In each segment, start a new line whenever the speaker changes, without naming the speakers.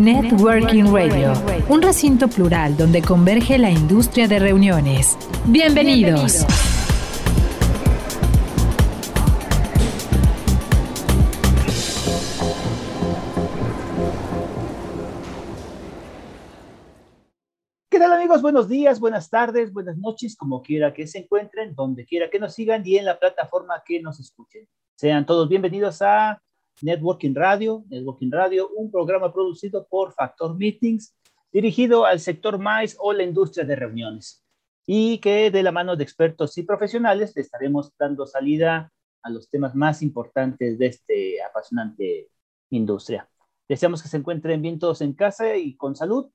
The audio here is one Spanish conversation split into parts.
Networking Radio, un recinto plural donde converge la industria de reuniones. Bienvenidos.
¿Qué tal amigos? Buenos días, buenas tardes, buenas noches, como quiera que se encuentren, donde quiera que nos sigan y en la plataforma que nos escuchen. Sean todos bienvenidos a Networking Radio, Networking Radio, un programa producido por Factor Meetings, dirigido al sector MICE o la industria de reuniones, y que de la mano de expertos y profesionales le estaremos dando salida a los temas más importantes de este apasionante industria. Deseamos que se encuentren bien todos en casa y con salud.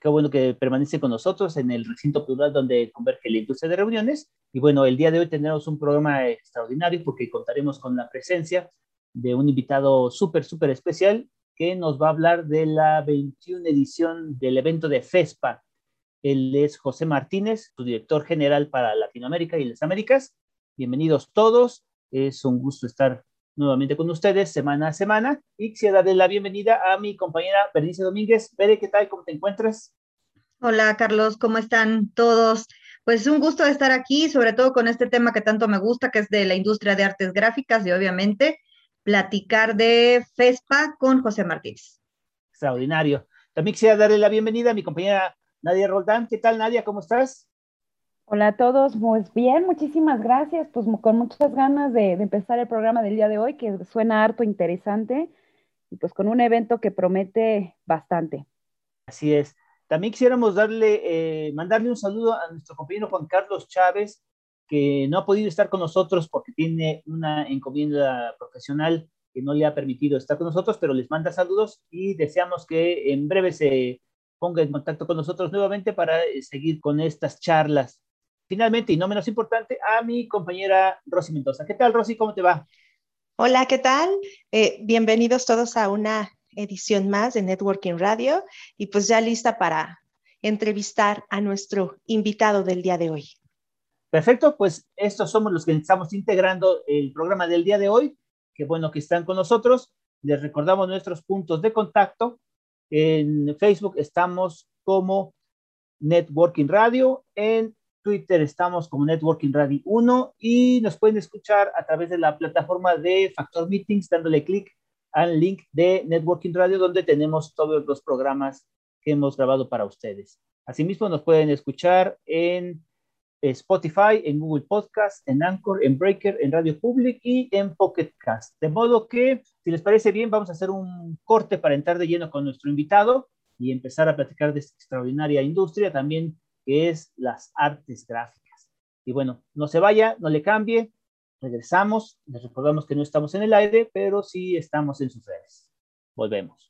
Qué bueno que permanece con nosotros en el recinto plural donde converge la industria de reuniones. Y bueno, el día de hoy tendremos un programa extraordinario porque contaremos con la presencia de un invitado súper, súper especial que nos va a hablar de la 21 edición del evento de FESPA. Él es José Martínez, su director general para Latinoamérica y las Américas. Bienvenidos todos. Es un gusto estar nuevamente con ustedes semana a semana y quisiera darle la bienvenida a mi compañera Bernice Domínguez. Bere, ¿qué tal? ¿Cómo te encuentras?
Hola, Carlos, ¿cómo están todos? Pues un gusto estar aquí, sobre todo con este tema que tanto me gusta, que es de la industria de artes gráficas y obviamente platicar de FESPA con José Martínez.
Extraordinario. También quisiera darle la bienvenida a mi compañera Nadia Roldán. ¿Qué tal, Nadia? ¿Cómo estás?
Hola a todos, pues bien, muchísimas gracias, pues con muchas ganas de, de, empezar el programa del día de hoy, que suena harto interesante, y pues con un evento que promete bastante.
Así es. También quisiéramos darle, eh, mandarle un saludo a nuestro compañero Juan Carlos Chávez, que no ha podido estar con nosotros porque tiene una encomienda profesional que no le ha permitido estar con nosotros, pero les manda saludos y deseamos que en breve se ponga en contacto con nosotros nuevamente para eh, seguir con estas charlas. Finalmente, y no menos importante, a mi compañera Rosy Mendoza. ¿Qué tal, Rosy? ¿Cómo te va?
Hola, ¿qué tal? Eh, bienvenidos todos a una edición más de Networking Radio y pues ya lista para entrevistar a nuestro invitado del día de hoy.
Perfecto, pues estos somos los que estamos integrando el programa del día de hoy. Qué bueno que están con nosotros. Les recordamos nuestros puntos de contacto. En Facebook estamos como Networking Radio, en Twitter estamos como Networking Radio 1 y nos pueden escuchar a través de la plataforma de Factor Meetings dándole clic al link de Networking Radio donde tenemos todos los programas que hemos grabado para ustedes. Asimismo nos pueden escuchar en Spotify, en Google Podcast, en Anchor, en Breaker, en Radio Public y en Pocket Cast. De modo que, si les parece bien, vamos a hacer un corte para entrar de lleno con nuestro invitado y empezar a platicar de esta extraordinaria industria también que es las artes gráficas. Y bueno, no se vaya, no le cambie, regresamos, les recordamos que no estamos en el aire, pero sí estamos en sus redes. Volvemos.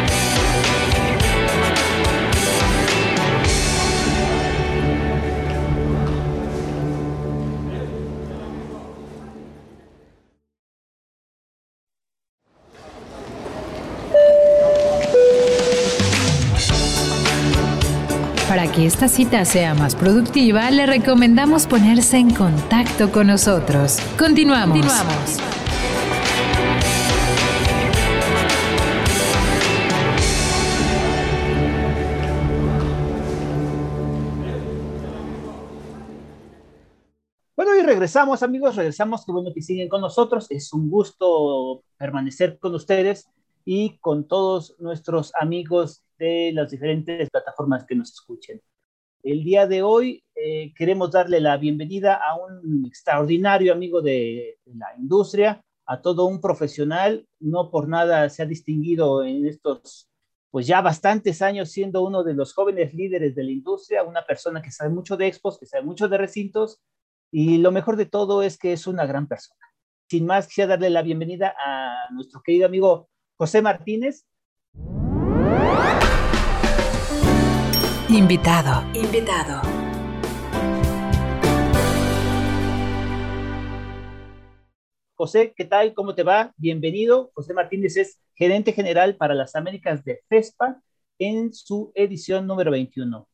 Que esta cita sea más productiva, le recomendamos ponerse en contacto con nosotros. Continuamos. Continuamos.
Bueno, y regresamos, amigos, regresamos. Qué bueno que siguen con nosotros. Es un gusto permanecer con ustedes y con todos nuestros amigos de las diferentes plataformas que nos escuchen. El día de hoy eh, queremos darle la bienvenida a un extraordinario amigo de, la industria, a todo un profesional, no por nada se ha distinguido en estos, pues ya bastantes años siendo uno de los jóvenes líderes de la industria, una persona que sabe mucho de expos, que sabe mucho de recintos, y lo mejor de todo es que es una gran persona. Sin más, quisiera darle la bienvenida a nuestro querido amigo José Martínez.
Invitado, invitado.
José, ¿qué tal? ¿Cómo te va? Bienvenido. José Martínez es gerente general para las Américas de FESPA en su edición número 21.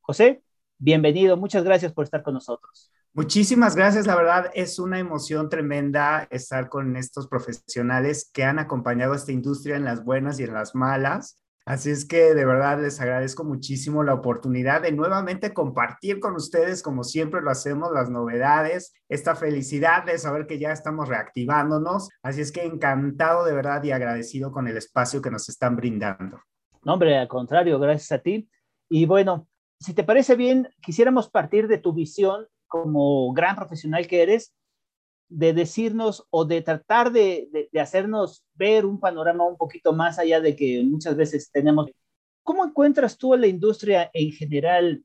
José, bienvenido. Muchas gracias por estar con nosotros.
Muchísimas gracias, la verdad es una emoción tremenda estar con estos profesionales que han acompañado a esta industria en las buenas y en las malas. Así es que de verdad les agradezco muchísimo la oportunidad de nuevamente compartir con ustedes, como siempre lo hacemos, las novedades, esta felicidad de saber que ya estamos reactivándonos. Así es que encantado de verdad y agradecido con el espacio que nos están brindando.
No, hombre, al contrario, gracias a ti. Y bueno, si te parece bien, quisiéramos partir de tu visión como gran profesional que eres, de decirnos o de tratar de, de, hacernos ver un panorama un poquito más allá de que muchas veces tenemos. ¿Cómo encuentras tú a la industria en general?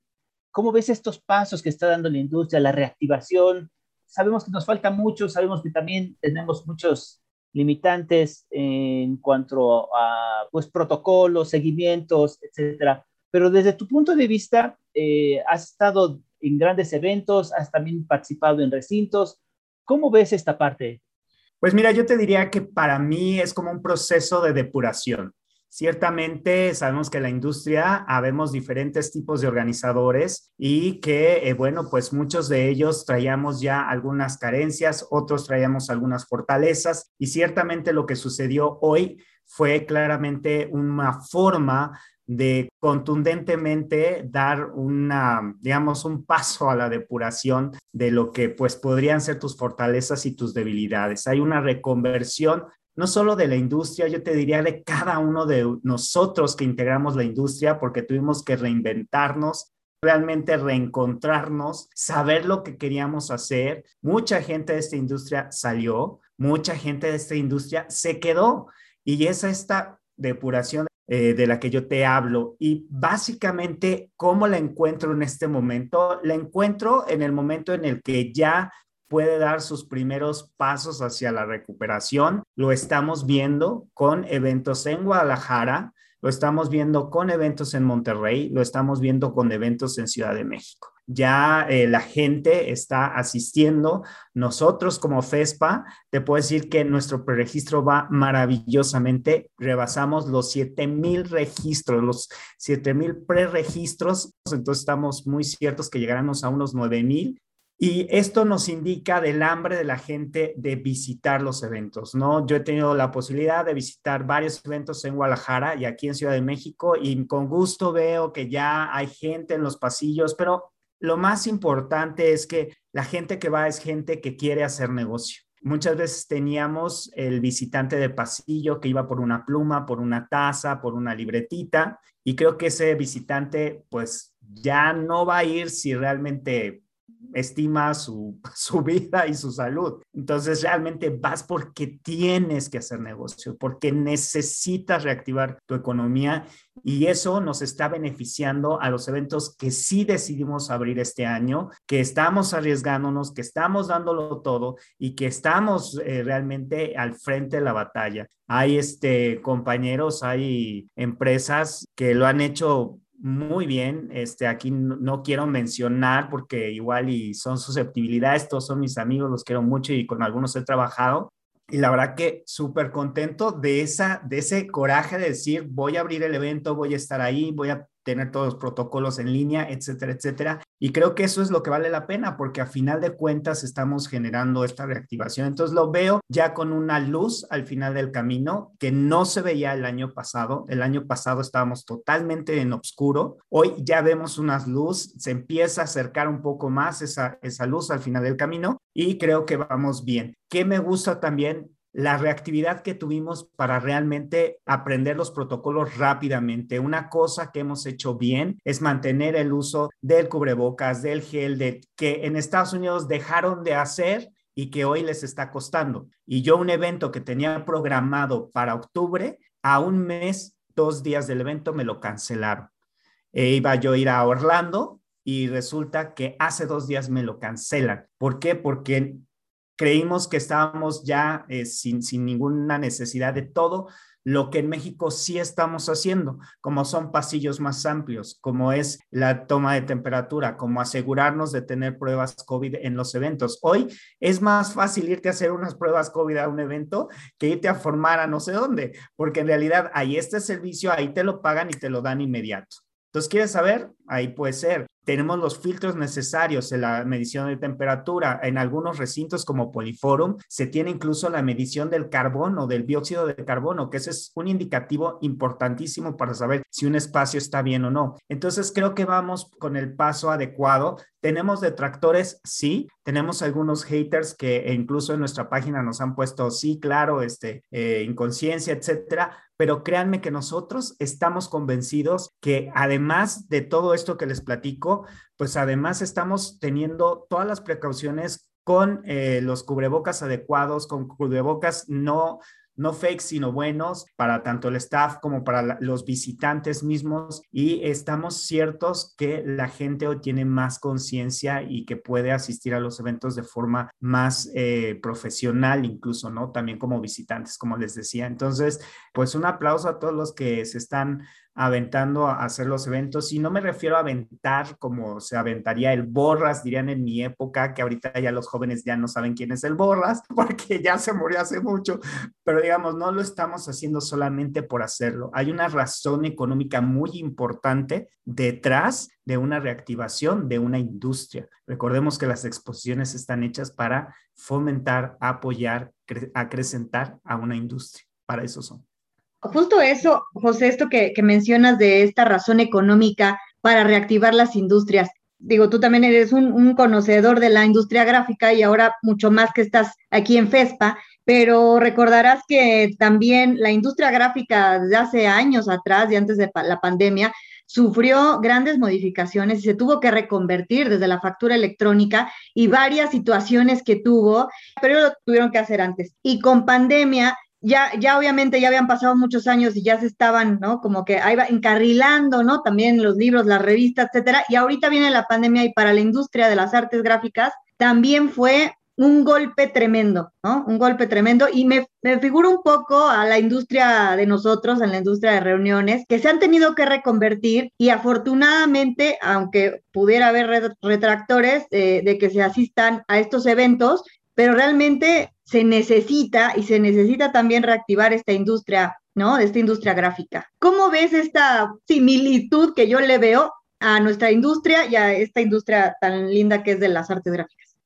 ¿Cómo ves estos pasos que está dando la industria, la reactivación? Sabemos que nos falta mucho, sabemos que también tenemos muchos limitantes en cuanto a pues, protocolos, seguimientos, etcétera. Pero desde tu punto de vista, eh, has estado en grandes eventos, has también participado en recintos. ¿Cómo ves esta parte?
Pues mira, yo te diría que para mí es como un proceso de depuración. Ciertamente sabemos que en la industria habemos diferentes tipos de organizadores y que, eh, bueno, pues muchos de ellos traíamos ya algunas carencias, otros traíamos algunas fortalezas y ciertamente lo que sucedió hoy fue claramente una forma de contundentemente dar una, digamos, un paso a la depuración de lo que pues podrían ser tus fortalezas y tus debilidades. Hay una reconversión no solo de la industria, yo te diría de cada uno de nosotros que integramos la industria, porque tuvimos que reinventarnos, realmente reencontrarnos, saber lo que queríamos hacer. Mucha gente de esta industria salió, mucha gente de esta industria se quedó y es esta depuración eh, de la que yo te hablo. Y básicamente, ¿cómo la encuentro en este momento? La encuentro en el momento en el que ya puede dar sus primeros pasos hacia la recuperación. Lo estamos viendo con eventos en Guadalajara, lo estamos viendo con eventos en Monterrey, lo estamos viendo con eventos en Ciudad de México ya eh, la gente está asistiendo. Nosotros como FESPA, te puedo decir que nuestro preregistro va maravillosamente. Rebasamos los 7000 registros, los 7000 preregistros. Entonces estamos muy ciertos que llegaremos a unos 9000 y esto nos indica del hambre de la gente de visitar los eventos, ¿no? Yo he tenido la posibilidad de visitar varios eventos en Guadalajara y aquí en Ciudad de México y con gusto veo que ya hay gente en los pasillos, pero lo más importante es que la gente que va es gente que quiere hacer negocio. Muchas veces teníamos el visitante de pasillo que iba por una pluma, por una taza, por una libretita, y creo que ese visitante pues ya no va a ir si realmente estima su, su, vida y su salud. Entonces realmente vas porque tienes que hacer negocio, porque necesitas reactivar tu economía y eso nos está beneficiando a los eventos que sí decidimos abrir este año, que estamos arriesgándonos, que estamos dándolo todo y que estamos eh, realmente al frente de la batalla. Hay este, compañeros, hay empresas que lo han hecho muy bien. Este, aquí no, quiero mencionar porque igual y son susceptibilidades, estos son mis amigos, los quiero mucho y con algunos he trabajado. Y la verdad que súper contento de, esa, de ese coraje de decir, voy a abrir el evento, voy a estar ahí, voy a tener todos los protocolos en línea, etcétera, etcétera. Y creo que eso es lo que vale la pena porque a final de cuentas estamos generando esta reactivación. Entonces lo veo ya con una luz al final del camino que no se veía el año pasado. El año pasado estábamos totalmente en oscuro. Hoy ya vemos una luz, se empieza a acercar un poco más esa, esa luz al final del camino y creo que vamos bien. ¿Qué me gusta también? La reactividad que tuvimos para realmente aprender los protocolos rápidamente. Una cosa que hemos hecho bien es mantener el uso del cubrebocas, del gel, que en Estados Unidos dejaron de hacer y que hoy les está costando. Y yo un evento que tenía programado para octubre, a un mes, dos días del evento me lo cancelaron. E iba yo a ir a Orlando y resulta que hace dos días me lo cancelan. ¿Por qué? Porque creímos que estábamos ya eh, sin, sin ninguna necesidad de todo lo que en México sí estamos haciendo, como son pasillos más amplios, como es la toma de temperatura, como asegurarnos de tener pruebas COVID en los eventos. Hoy es más fácil irte a hacer unas pruebas COVID a un evento que irte a formar a no sé dónde, porque en realidad ahí este servicio, ahí te lo pagan y te lo dan inmediato. Entonces, ¿quieres saber? Ahí puede ser tenemos los filtros necesarios en la medición de temperatura. En algunos recintos como Poliforum se tiene incluso la medición del carbono, del dióxido de carbono, que ese es un indicativo importantísimo para saber si un espacio está bien o no. Entonces creo que vamos con el paso adecuado. Tenemos detractores, sí, tenemos algunos haters que incluso en nuestra página nos han puesto, sí, claro, este, eh, inconsciencia, etcétera, pero créanme que nosotros estamos convencidos que además de todo esto que les platico, pues además estamos teniendo todas las precauciones con eh, los cubrebocas adecuados, con cubrebocas no no fake, sino buenos para tanto el staff como para los visitantes mismos y estamos ciertos que la gente hoy tiene más conciencia y que puede asistir a los eventos de forma más eh, profesional incluso, ¿no? También como visitantes, como les decía. Entonces, pues un aplauso a todos los que se están aventando a hacer los eventos y no me refiero a aventar como se aventaría el Borras, dirían en mi época, que ahorita ya los jóvenes ya no saben quién es el Borras porque ya se murió hace mucho, pero digamos, no lo estamos haciendo solamente por hacerlo. Hay una razón económica muy importante detrás de una reactivación de una industria. Recordemos que las exposiciones están hechas para fomentar, apoyar, acrecentar a una industria. Para eso son.
Justo eso, José, esto que, mencionas de esta razón económica para reactivar las industrias. Digo, tú también eres un, conocedor de la industria gráfica y ahora mucho más que estás aquí en FESPA, pero recordarás que también la industria gráfica de hace años atrás y antes de la pandemia sufrió grandes modificaciones y se tuvo que reconvertir desde la factura electrónica y varias situaciones que tuvo, pero lo tuvieron que hacer antes. Y con pandemia ya, ya obviamente ya habían pasado muchos años y ya se estaban, ¿no? Como que ahí va encarrilando, ¿no? También los libros, las revistas, etcétera. Y ahorita viene la pandemia y para la industria de las artes gráficas también fue un golpe tremendo, ¿no? Un golpe tremendo. Y me, me figuro un poco a la industria de nosotros, en la industria de reuniones, que se han tenido que reconvertir y afortunadamente, aunque pudiera haber retractores de que se asistan a estos eventos, pero realmente se necesita y se necesita también reactivar esta industria, ¿no? Esta industria gráfica. ¿Cómo ves esta similitud que yo le veo a nuestra industria y a esta industria tan linda que es de las artes gráficas?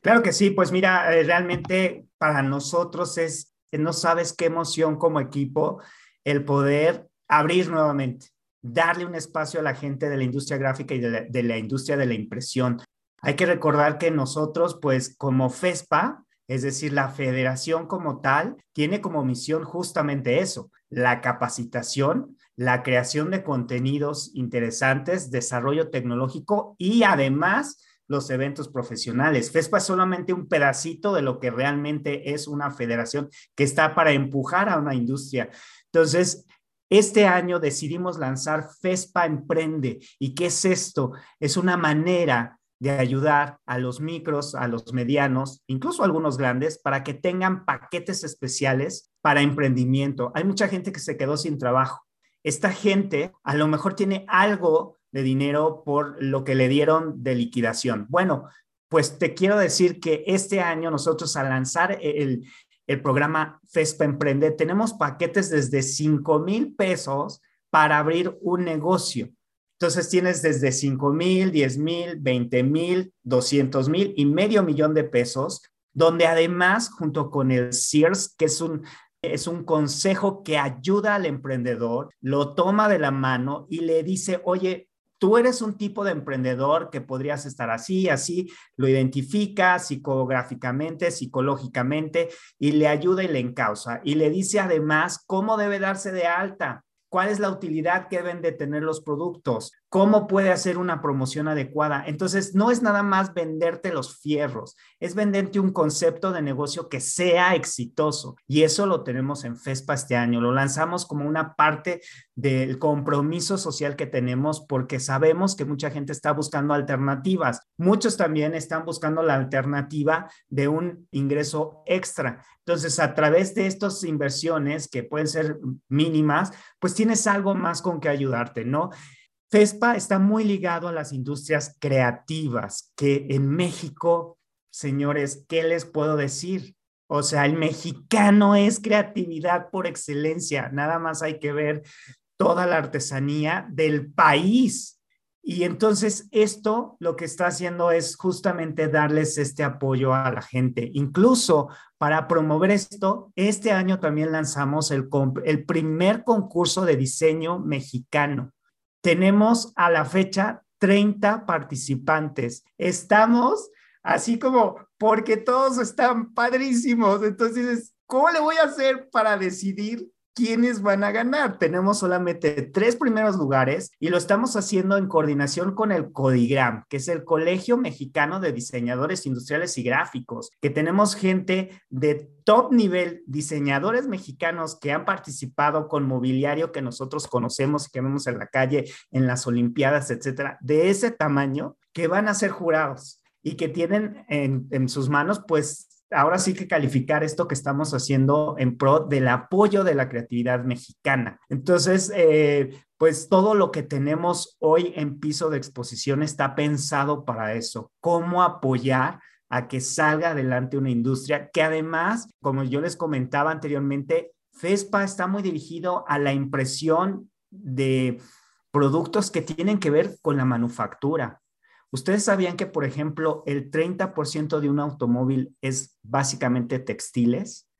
Claro que sí, pues mira, eh, realmente para nosotros es, no sabes qué emoción como equipo el poder abrir nuevamente, darle un espacio a la gente de la industria gráfica y de la, de la industria de la impresión. Hay que recordar que nosotros, pues como FESPA, es decir, la federación como tal tiene como misión justamente eso, la capacitación, la creación de contenidos interesantes, desarrollo tecnológico y además los eventos profesionales. FESPA es solamente un pedacito de lo que realmente es una federación que está para empujar a una industria. Entonces, este año decidimos lanzar FESPA Emprende. ¿Y qué es esto? Es una manera de ayudar a los micros, a los medianos, incluso a algunos grandes, para que tengan paquetes especiales para emprendimiento. Hay mucha gente que se quedó sin trabajo. Esta gente a lo mejor tiene algo de dinero por lo que le dieron de liquidación. Bueno, pues te quiero decir que este año nosotros al lanzar el, el programa FESPA Emprende, tenemos paquetes desde 5 mil pesos para abrir un negocio. Entonces tienes desde 5 mil, 10 mil, 20 mil, 200 mil y medio millón de pesos, donde además junto con el Sears, que es un, es un consejo que ayuda al emprendedor, lo toma de la mano y le dice, oye, tú eres un tipo de emprendedor que podrías estar así, así, lo identifica psicográficamente, psicológicamente y le ayuda y le encausa. Y le dice además cómo debe darse de alta cuál es la utilidad que deben de tener los productos, cómo puede hacer una promoción adecuada. Entonces, no es nada más venderte los fierros, es venderte un concepto de negocio que sea exitoso. Y eso lo tenemos en FESPA este año. Lo lanzamos como una parte del compromiso social que tenemos porque sabemos que mucha gente está buscando alternativas. Muchos también están buscando la alternativa de un ingreso extra. Entonces, a través de estas inversiones que pueden ser mínimas, pues tienes algo más con que ayudarte, ¿no? FESPA está muy ligado a las industrias creativas, que en México, señores, ¿qué les puedo decir? O sea, el mexicano es creatividad por excelencia. Nada más hay que ver toda la artesanía del país. Y entonces esto lo que está haciendo es justamente darles este apoyo a la gente. Incluso para promover esto, este año también lanzamos el, el primer concurso de diseño mexicano. Tenemos a la fecha 30 participantes. Estamos así como porque todos están padrísimos. Entonces, ¿cómo le voy a hacer para decidir quiénes van a ganar. Tenemos solamente tres primeros lugares y lo estamos haciendo en coordinación con el CODIGRAM, que es el Colegio Mexicano de Diseñadores Industriales y Gráficos, que tenemos gente de top nivel, diseñadores mexicanos que han participado con mobiliario que nosotros conocemos y que vemos en la calle, en las Olimpiadas, etcétera, de ese tamaño, que van a ser jurados y que tienen en, en sus manos, pues, ahora sí que calificar esto que estamos haciendo en pro del apoyo de la creatividad mexicana. Entonces, eh, pues todo lo que tenemos hoy en piso de exposición está pensado para eso, cómo apoyar a que salga adelante una industria que además, como yo les comentaba anteriormente, FESPA está muy dirigido a la impresión de productos que tienen que ver con la manufactura. ¿Ustedes sabían que, por ejemplo, el 30% de un automóvil es básicamente textiles?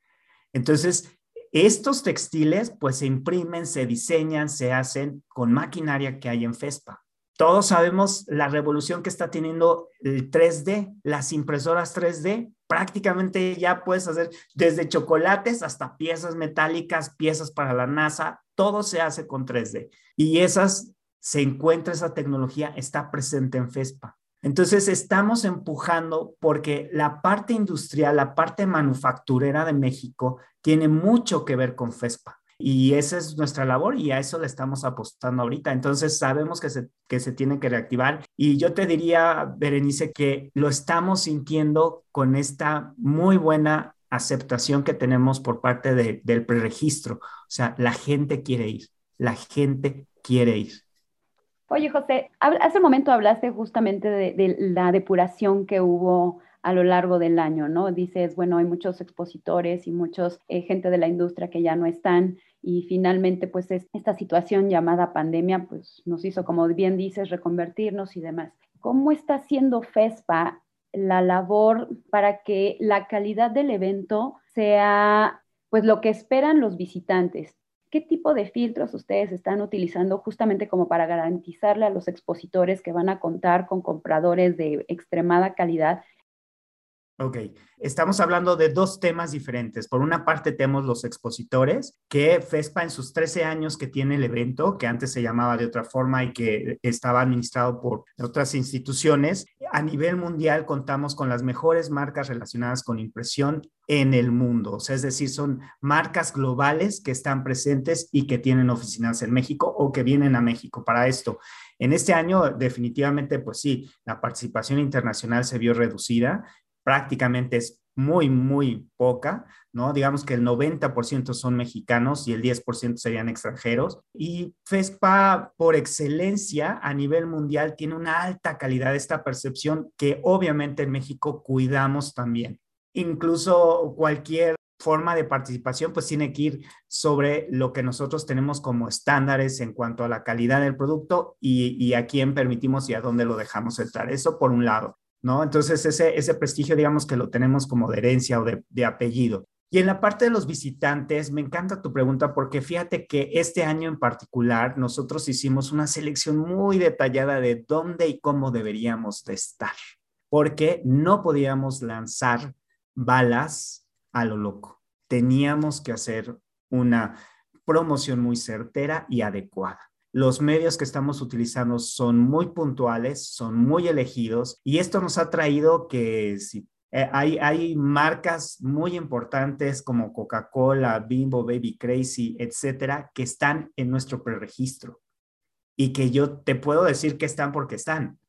Entonces, estos textiles pues se imprimen, se diseñan, se hacen con maquinaria que hay en FESPA. Todos sabemos la revolución que está teniendo el 3D, las impresoras 3D. Prácticamente ya puedes hacer desde chocolates hasta piezas metálicas, piezas para la NASA, todo se hace con 3D. Y esas se encuentra esa tecnología, está presente en FESPA. Entonces, estamos empujando porque la parte industrial, la parte manufacturera de México tiene mucho que ver con FESPA. Y esa es nuestra labor y a eso le estamos apostando ahorita. Entonces, sabemos que se, que se tiene que reactivar. Y yo te diría, Berenice, que lo estamos sintiendo con esta muy buena aceptación que tenemos por parte del preregistro. O sea, la gente quiere ir, la gente quiere ir.
Oye, José, hace un momento hablaste justamente de, la depuración que hubo a lo largo del año, ¿no? Dices, bueno, hay muchos expositores y muchos eh, gente de la industria que ya no están y finalmente, pues esta situación llamada pandemia, pues nos hizo, como bien dices, reconvertirnos y demás. ¿Cómo está haciendo FESPA la labor para que la calidad del evento sea pues lo que esperan los visitantes? ¿Qué tipo de filtros ustedes están utilizando justamente como para garantizarle a los expositores que van a contar con compradores de extremada calidad
Ok, estamos hablando de dos temas diferentes. Por una parte tenemos los expositores, que FESPA en sus 13 años que tiene el evento, que antes se llamaba de otra forma y que estaba administrado por otras instituciones, a nivel mundial contamos con las mejores marcas relacionadas con impresión en el mundo. O sea, es decir, son marcas globales que están presentes y que tienen oficinas en México o que vienen a México para esto. En este año, definitivamente, pues sí, la participación internacional se vio reducida prácticamente es muy, muy poca, ¿no? Digamos que el 90% son mexicanos y el 10% serían extranjeros. Y FESPA, por excelencia, a nivel mundial, tiene una alta calidad, esta percepción que obviamente en México cuidamos también. Incluso cualquier forma de participación pues tiene que ir sobre lo que nosotros tenemos como estándares en cuanto a la calidad del producto y, y a quién permitimos y a dónde lo dejamos entrar. Eso por un lado. ¿No? Entonces, ese, prestigio, digamos que lo tenemos como de herencia o de, apellido. Y en la parte de los visitantes, me encanta tu pregunta porque fíjate que este año en particular nosotros hicimos una selección muy detallada de dónde y cómo deberíamos de estar, porque no podíamos lanzar balas a lo loco. Teníamos que hacer una promoción muy certera y adecuada. Los medios que estamos utilizando son muy puntuales, son muy elegidos y esto nos ha traído que si eh, hay, hay marcas muy importantes como Coca-Cola, Bimbo, Baby Crazy, etcétera, que están en nuestro preregistro y que yo te puedo decir que están porque están,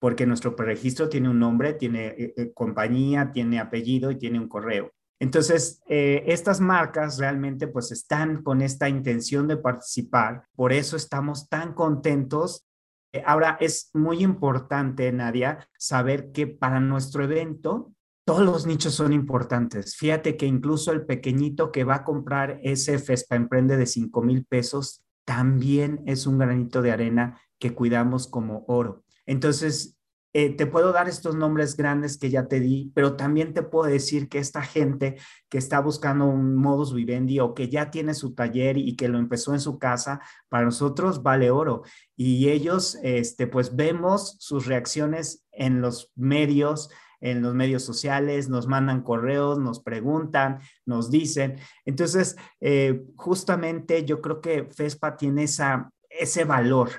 porque nuestro preregistro tiene un nombre, tiene eh, eh, compañía, tiene apellido y tiene un correo. Entonces, estas marcas realmente pues están con esta intención de participar, por eso estamos tan contentos eh, ahora, es muy importante, Nadia, saber que para nuestro evento todos los nichos son importantes. Fíjate que incluso el pequeñito que va a comprar ese Fespa Emprende de 5 mil pesos también es un granito de arena que cuidamos como oro. Entonces, eh, te puedo dar estos nombres grandes que ya te di, pero también te puedo decir que esta gente que está buscando un modus vivendi o que ya tiene su taller y que lo empezó en su casa, para nosotros vale oro. Y ellos, este, pues vemos sus reacciones en los medios, en los medios sociales, nos mandan correos, nos preguntan, nos dicen. Entonces, eh, justamente yo creo que FESPA tiene esa, ese valor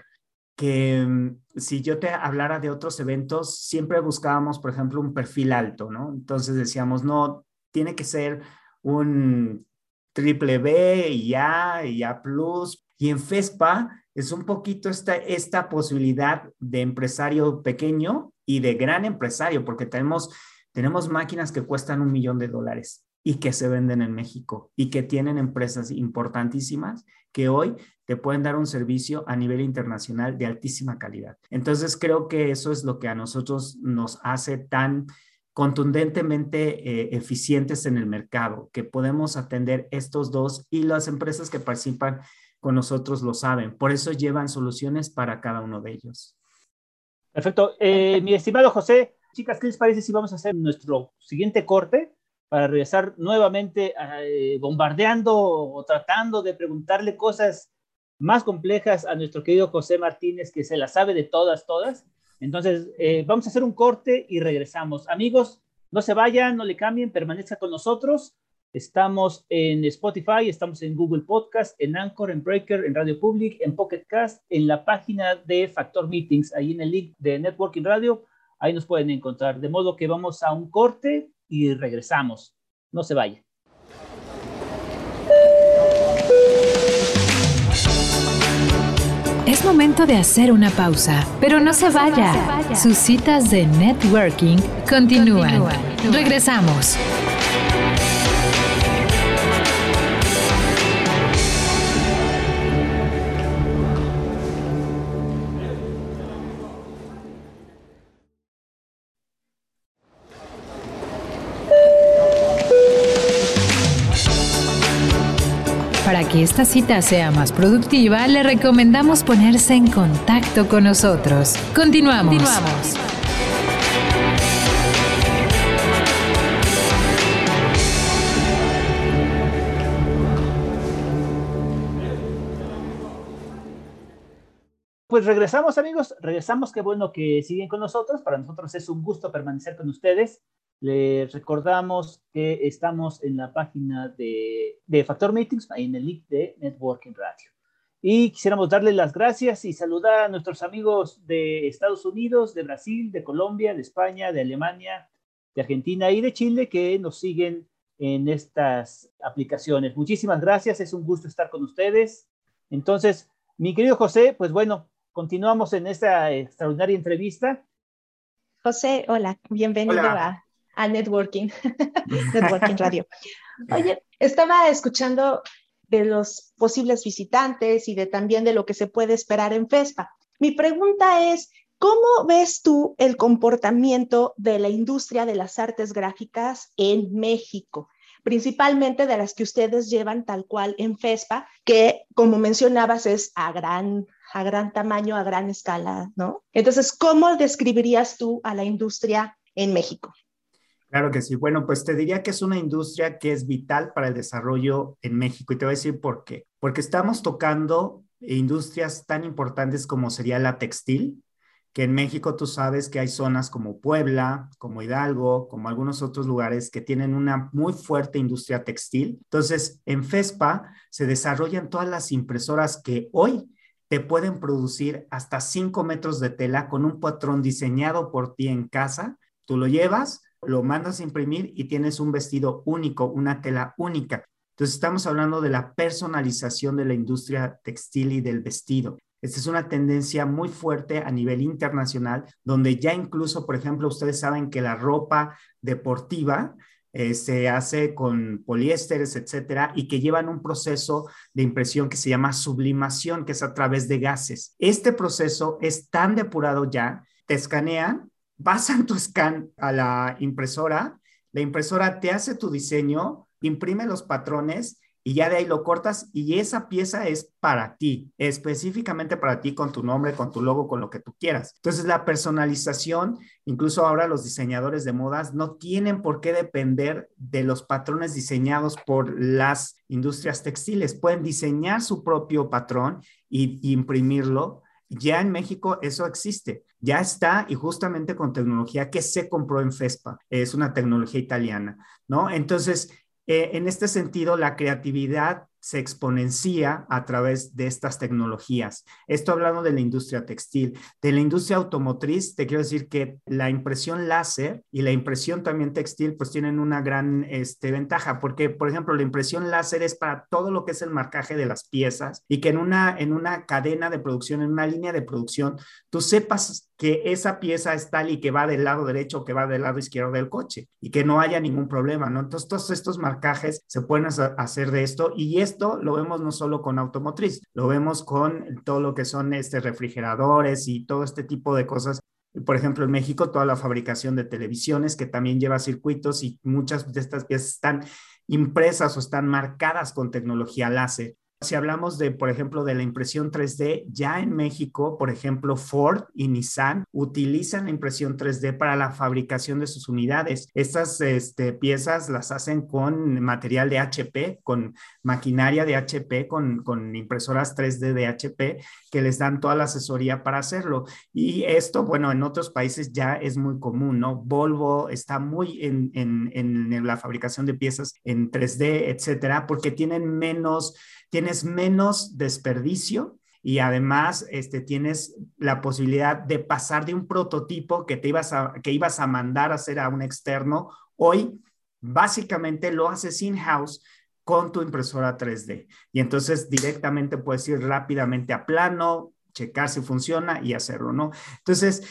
que mm, si yo te hablara de otros eventos, siempre buscábamos, por ejemplo, un perfil alto, ¿no? Entonces decíamos, no, tiene que ser un triple B y A y A plus. Y en FESPA es un poquito esta, esta posibilidad de empresario pequeño y de gran empresario, porque tenemos, tenemos máquinas que cuestan un millón de dólares y que se venden en México y que tienen empresas importantísimas que hoy te pueden dar un servicio a nivel internacional de altísima calidad. Entonces creo que eso es lo que a nosotros nos hace tan contundentemente eh, eficientes en el mercado, que podemos atender estos dos y las empresas que participan con nosotros lo saben. Por eso llevan soluciones para cada uno de ellos.
Perfecto. Eh, mi estimado José, chicas, ¿qué les parece si vamos a hacer nuestro siguiente corte? Para regresar nuevamente eh, bombardeando o tratando de preguntarle cosas más complejas a nuestro querido José Martínez, que se la sabe de todas, todas. Entonces, eh, vamos a hacer un corte y regresamos. Amigos, no se vayan, no le cambien, permanezcan con nosotros. Estamos en Spotify, estamos en Google Podcast, en Anchor, en Breaker, en Radio Public, en Pocket Cast, en la página de Factor Meetings, ahí en el link de Networking Radio. Ahí nos pueden encontrar. De modo que vamos a un corte y regresamos. No se vaya.
Es momento de hacer una pausa, pero no se vaya. Sus citas de networking continúan. Regresamos. Para que esta cita sea más productiva, le recomendamos ponerse en contacto con nosotros. Continuamos. Continuamos.
Pues regresamos amigos, regresamos, qué bueno que siguen con nosotros, para nosotros es un gusto permanecer con ustedes les recordamos que estamos en la página de, de Factor Meetings, ahí en el link de Networking Radio. Y quisiéramos darle las gracias y saludar a nuestros amigos de Estados Unidos, de Brasil, de Colombia, de España, de Alemania, de Argentina y de Chile que nos siguen en estas aplicaciones. Muchísimas gracias, es un gusto estar con ustedes. Entonces, mi querido José, pues bueno, continuamos en esta extraordinaria entrevista.
José, hola, bienvenido a a networking, networking radio. Oye, estaba escuchando de los posibles visitantes y de también de lo que se puede esperar en FESPA. Mi pregunta es, ¿cómo ves tú el comportamiento de la industria de las artes gráficas en México? principalmente de las que ustedes llevan tal cual en FESPA, que como mencionabas es a gran, a gran tamaño, a gran escala, ¿no? Entonces, ¿cómo describirías tú a la industria en México?
Claro que sí. Bueno, pues te diría que es una industria que es vital para el desarrollo en México y te voy a decir por qué. Porque estamos tocando industrias tan importantes como sería la textil, que en México tú sabes que hay zonas como Puebla, como Hidalgo, como algunos otros lugares que tienen una muy fuerte industria textil. Entonces, en FESPA se desarrollan todas las impresoras que hoy te pueden producir hasta 5 metros de tela con un patrón diseñado por ti en casa. Tú lo llevas, lo mandas a imprimir y tienes un vestido único, una tela única. Entonces estamos hablando de la personalización de la industria textil y del vestido. Esta es una tendencia muy fuerte a nivel internacional, donde ya incluso, por ejemplo, ustedes saben que la ropa deportiva eh, se hace con poliésteres, etcétera, y que llevan un proceso de impresión que se llama sublimación, que es a través de gases. Este proceso es tan depurado ya, te escanean, pasan tu scan a la impresora, la impresora te hace tu diseño, imprime los patrones y ya de ahí lo cortas y esa pieza es para ti, específicamente para ti con tu nombre, con tu logo, con lo que tú quieras. Entonces la personalización, incluso ahora los diseñadores de modas no tienen por qué depender de los patrones diseñados por las industrias textiles, pueden diseñar su propio patrón y, y imprimirlo. Ya en México eso existe, ya está y justamente con tecnología que se compró en FESPA, es una tecnología italiana, ¿no? Entonces, eh, en este sentido, la creatividad se exponencia a través de estas tecnologías. Esto hablando de la industria textil. De la industria automotriz, te quiero decir que la impresión láser y la impresión también textil pues tienen una gran este, ventaja porque, por ejemplo, la impresión láser es para todo lo que es el marcaje de las piezas y que en una, en una cadena de producción, en una línea de producción, tú sepas que esa pieza es tal y que va del lado derecho o que va del lado izquierdo del coche y que no haya ningún problema, ¿no? Entonces, todos estos marcajes se pueden hacer de esto y esto lo vemos no solo con automotriz, lo vemos con todo lo que son este, refrigeradores y todo este tipo de cosas por ejemplo, en México, toda la fabricación de televisiones que también lleva circuitos y muchas de estas piezas están impresas o están marcadas con tecnología láser. Si hablamos de, por ejemplo, de la impresión 3D, ya en México, por ejemplo, Ford y Nissan utilizan la impresión 3D para la fabricación de sus unidades. Estas este, piezas las hacen con material de HP, con maquinaria de HP, con, con impresoras 3D de HP, que les dan toda la asesoría para hacerlo. Y esto, bueno, en otros países ya es muy común, ¿no? Volvo está muy en, en, en la fabricación de piezas en 3D, etcétera, porque tienen menos tienes menos desperdicio y además este, tienes la posibilidad de pasar de un prototipo que te ibas a, que ibas a mandar a hacer a un externo. Hoy básicamente lo haces in-house con tu impresora 3D. Y entonces directamente puedes ir rápidamente a plano, checar si funciona y hacerlo, ¿no? Entonces,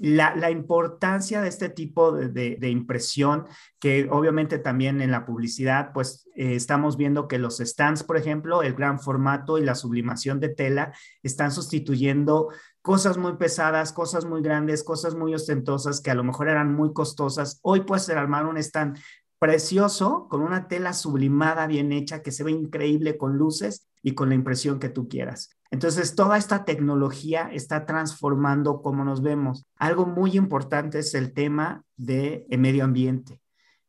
la, importancia de este tipo de, impresión, que obviamente también en la publicidad, pues eh, estamos viendo que los stands, por ejemplo, el gran formato y la sublimación de tela están sustituyendo cosas muy pesadas, cosas muy grandes, cosas muy ostentosas que a lo mejor eran muy costosas. Hoy puedes armar un stand precioso con una tela sublimada bien hecha que se ve increíble con luces y con la impresión que tú quieras. Entonces, toda esta tecnología está transformando cómo nos vemos. Algo muy importante es el tema de medio ambiente.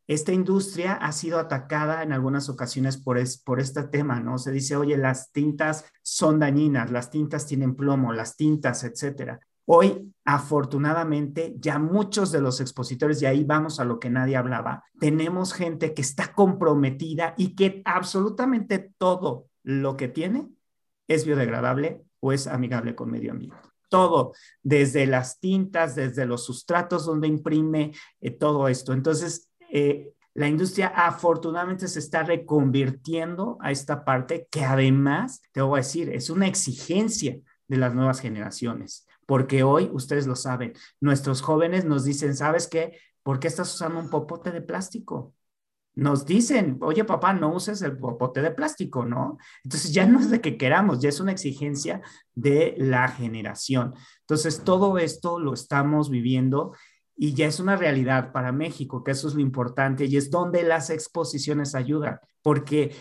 Esta industria ha sido atacada en algunas ocasiones por, por este tema, ¿no? Se dice, oye, las tintas son dañinas, las tintas tienen plomo, las tintas, etcétera. Hoy, afortunadamente, ya muchos de los expositores, y ahí vamos a lo que nadie hablaba, tenemos gente que está comprometida y que absolutamente todo lo que tiene es biodegradable o es amigable con medio ambiente. Todo, desde las tintas, desde los sustratos donde imprime, eh, todo esto. Entonces, eh, la industria afortunadamente se está reconvirtiendo a esta parte que además, te voy a decir, es una exigencia de las nuevas generaciones, porque hoy, ustedes lo saben, nuestros jóvenes nos dicen, ¿sabes qué? ¿Por qué estás usando un popote de plástico? nos dicen, oye papá, no uses el popote de plástico, ¿no? Entonces ya no es de que queramos, ya es una exigencia de la generación. Entonces todo esto lo estamos viviendo y ya es una realidad para México, que eso es lo importante y es donde las exposiciones ayudan, porque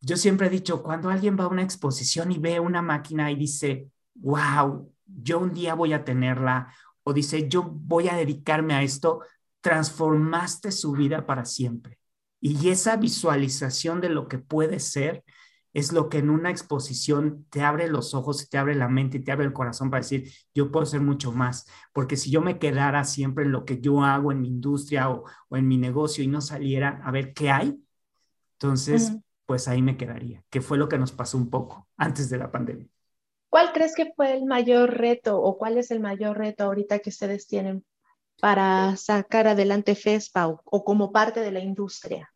yo siempre he dicho, cuando alguien va a una exposición y ve una máquina y dice, wow, yo un día voy a tenerla, o dice, yo voy a dedicarme a esto, transformaste su vida para siempre. Y esa visualización de lo que puede ser es lo que en una exposición te abre los ojos, te abre la mente y te abre el corazón para decir, yo puedo ser mucho más, porque si yo me quedara siempre en lo que yo hago en mi industria o, en mi negocio y no saliera a ver qué hay, entonces, pues ahí me quedaría, que fue lo que nos pasó un poco antes de la pandemia.
¿Cuál crees que fue el mayor reto o cuál es el mayor reto ahorita que ustedes tienen para sacar adelante FESPA o, como parte de la industria?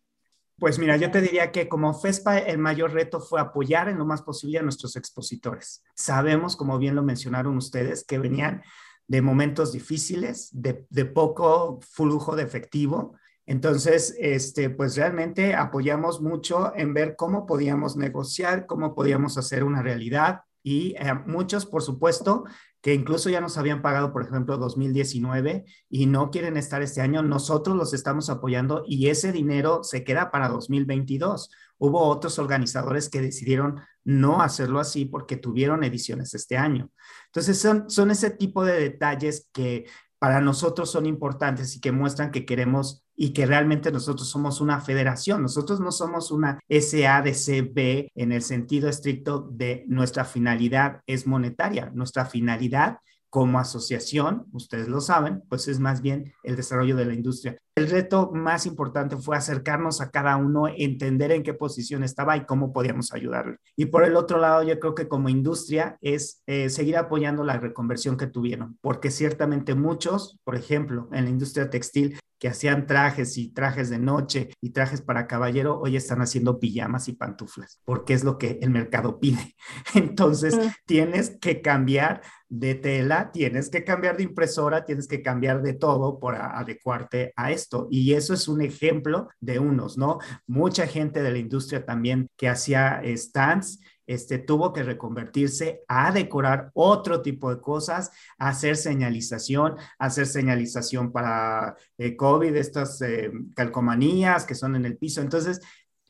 Pues mira, yo te diría que como FESPA el mayor reto fue apoyar en lo más posible a nuestros expositores. Sabemos, como bien lo mencionaron ustedes, que venían de momentos difíciles, de, de poco flujo de efectivo, entonces, este, pues realmente apoyamos mucho en ver cómo podíamos negociar, cómo podíamos hacer una realidad y eh, muchos, por supuesto, que incluso ya nos habían pagado, por ejemplo, 2019 y no quieren estar este año, nosotros los estamos apoyando y ese dinero se queda para 2022. Hubo otros organizadores que decidieron no hacerlo así porque tuvieron ediciones este año. Entonces, son, son ese tipo de detalles que para nosotros son importantes y que muestran que queremos y que realmente nosotros somos una federación. Nosotros no somos una SADCB en el sentido estricto de nuestra finalidad es monetaria. Nuestra finalidad como asociación, ustedes lo saben, pues es más bien el desarrollo de la industria. El reto más importante fue acercarnos a cada uno, entender en qué posición estaba y cómo podíamos ayudarle. Y por el otro lado, yo creo que como industria es eh, seguir apoyando la reconversión que tuvieron, porque ciertamente muchos, por ejemplo, en la industria textil, que hacían trajes y trajes de noche y trajes para caballero, hoy están haciendo pijamas y pantuflas, porque es lo que el mercado pide. Entonces, mm. tienes que cambiar de tela, tienes que cambiar de impresora, tienes que cambiar de todo para adecuarte a esto. Y eso es un ejemplo de unos, ¿no? Mucha gente de la industria también que hacía stands este, tuvo que reconvertirse a decorar otro tipo de cosas, hacer señalización, hacer señalización para eh, COVID, estas eh, calcomanías que son en el piso. Entonces,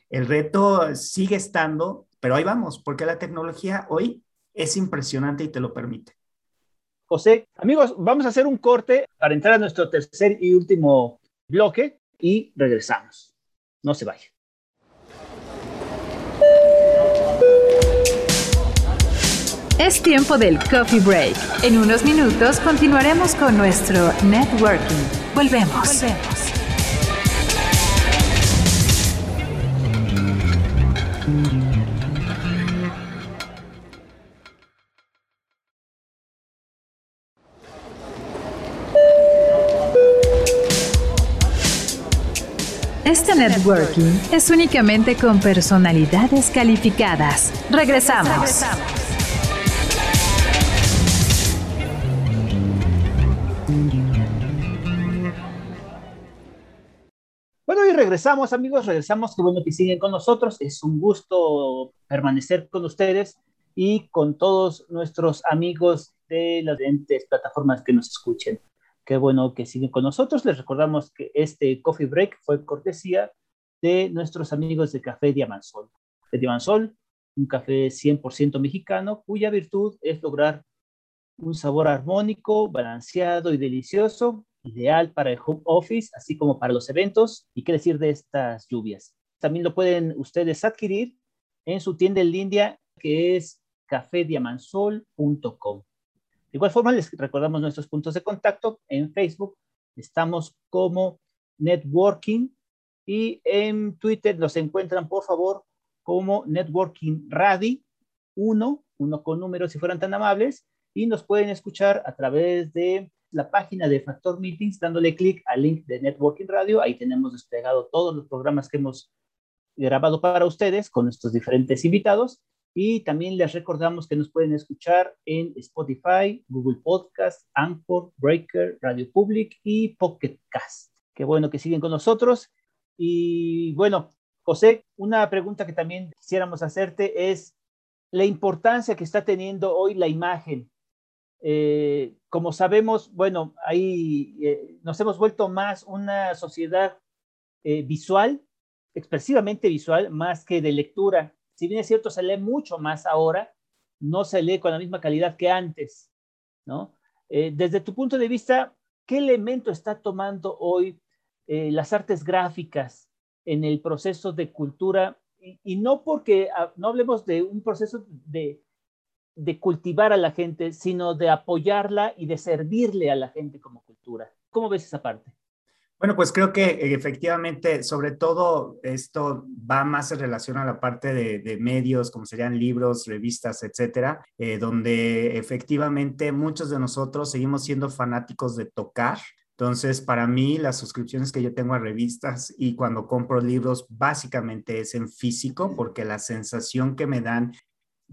el reto sigue estando, pero ahí vamos, porque la tecnología hoy es impresionante y te lo permite.
José, amigos, vamos a hacer un corte para entrar a nuestro tercer y último bloque y regresamos. No se vayan.
Es tiempo del coffee break. En unos minutos continuaremos con nuestro networking. Volvemos. Volvemos. Networking es únicamente con personalidades calificadas. Regresamos. Regresamos.
Bueno, y regresamos, amigos, regresamos. Qué bueno que siguen con nosotros. Es un gusto permanecer con ustedes y con todos nuestros amigos de las diferentes plataformas que nos escuchen. Qué bueno que siguen con nosotros. Les recordamos que este Coffee Break fue cortesía de nuestros amigos de Café Diamansol. De Diamansol, un café 100% mexicano cuya virtud es lograr un sabor armónico, balanceado y delicioso ideal para el home office, así como para los eventos. ¿Y qué decir de estas lluvias? También lo pueden ustedes adquirir en su tienda en línea que es cafediamansol.com. De igual forma, les recordamos nuestros puntos de contacto en Facebook. Estamos como Networking y en Twitter nos encuentran, por favor, como Networking Radi 1, uno con números si fueran tan amables, y nos pueden escuchar a través de la página de Factor Meetings dándole clic al link de Networking Radio. Ahí tenemos desplegado todos los programas que hemos grabado para ustedes con nuestros diferentes invitados. Y también les recordamos que nos pueden escuchar en Spotify, Google Podcast, Anchor, Breaker, Radio Public y Pocket Cast. Qué bueno que siguen con nosotros. Y bueno, José, una pregunta que también quisiéramos hacerte es la importancia que está teniendo hoy la imagen eh, como sabemos, bueno, ahí eh, nos hemos vuelto más una sociedad eh, visual, expresivamente visual, más que de lectura. Si bien es cierto, se lee mucho más ahora, no se lee con la misma calidad que antes, ¿no? desde tu punto de vista, ¿qué elemento está tomando hoy las artes gráficas en el proceso de cultura? Y, y no porque ah, no hablemos de un proceso de, de cultivar a la gente, sino de apoyarla y de servirle a la gente como cultura. ¿Cómo ves esa parte?
Bueno, pues creo que efectivamente, sobre todo, esto va más en relación a la parte de, medios, como serían libros, revistas, etcétera, eh, donde efectivamente muchos de nosotros seguimos siendo fanáticos de tocar. Entonces, para mí, las suscripciones que yo tengo a revistas y cuando compro libros, básicamente es en físico, porque la sensación que me dan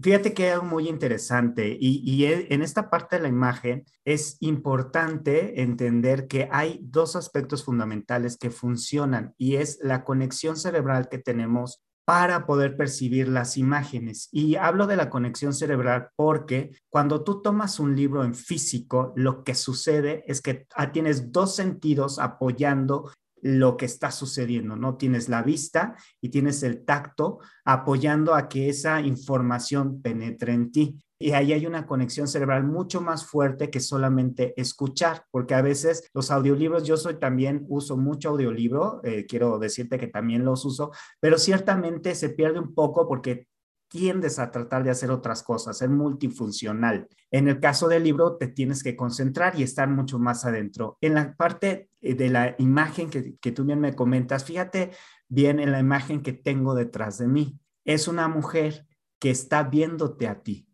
Fíjate que es muy interesante y, e, en esta parte de la imagen es importante entender que hay dos aspectos fundamentales que funcionan y es la conexión cerebral que tenemos para poder percibir las imágenes. Y hablo de la conexión cerebral porque cuando tú tomas un libro en físico, lo que sucede es que ah, tienes dos sentidos apoyando lo que está sucediendo, ¿no? Tienes la vista y tienes el tacto apoyando a que esa información penetre en ti. Y ahí hay una conexión cerebral mucho más fuerte que solamente escuchar, porque a veces los audiolibros, yo soy también, uso mucho audiolibro, eh, quiero decirte que también los uso, pero ciertamente se pierde un poco porque tiendes a tratar de hacer otras cosas, ser multifuncional. En el caso del libro, te tienes que concentrar y estar mucho más adentro. En la parte eh, de la imagen que, tú bien me comentas, fíjate bien en la imagen que tengo detrás de mí. Es una mujer que está viéndote a ti.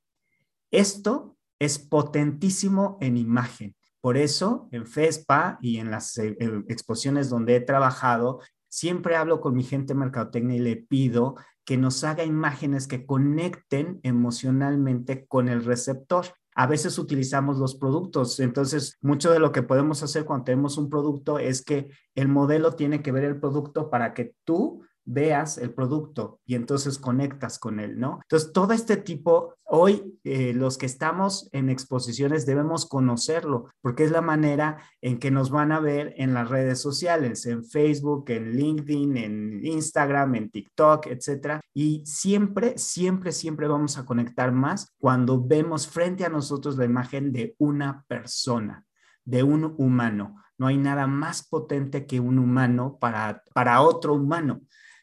Esto es potentísimo en imagen. Por eso, en FESPA y en las eh, eh, exposiciones donde he trabajado, siempre hablo con mi gente mercadotecnia y le pido que nos haga imágenes que conecten emocionalmente con el receptor. A veces utilizamos los productos, entonces mucho de lo que podemos hacer cuando tenemos un producto es que el modelo tiene que ver el producto para que tú veas el producto y entonces conectas con él, ¿no? Entonces, todo este tipo, hoy eh, los que estamos en exposiciones debemos conocerlo, porque es la manera en que nos van a ver en las redes sociales, en Facebook, en LinkedIn, en Instagram, en TikTok, etcétera. Y siempre, siempre, siempre vamos a conectar más cuando vemos frente a nosotros la imagen de una persona, de un humano. No hay nada más potente que un humano para, para otro humano.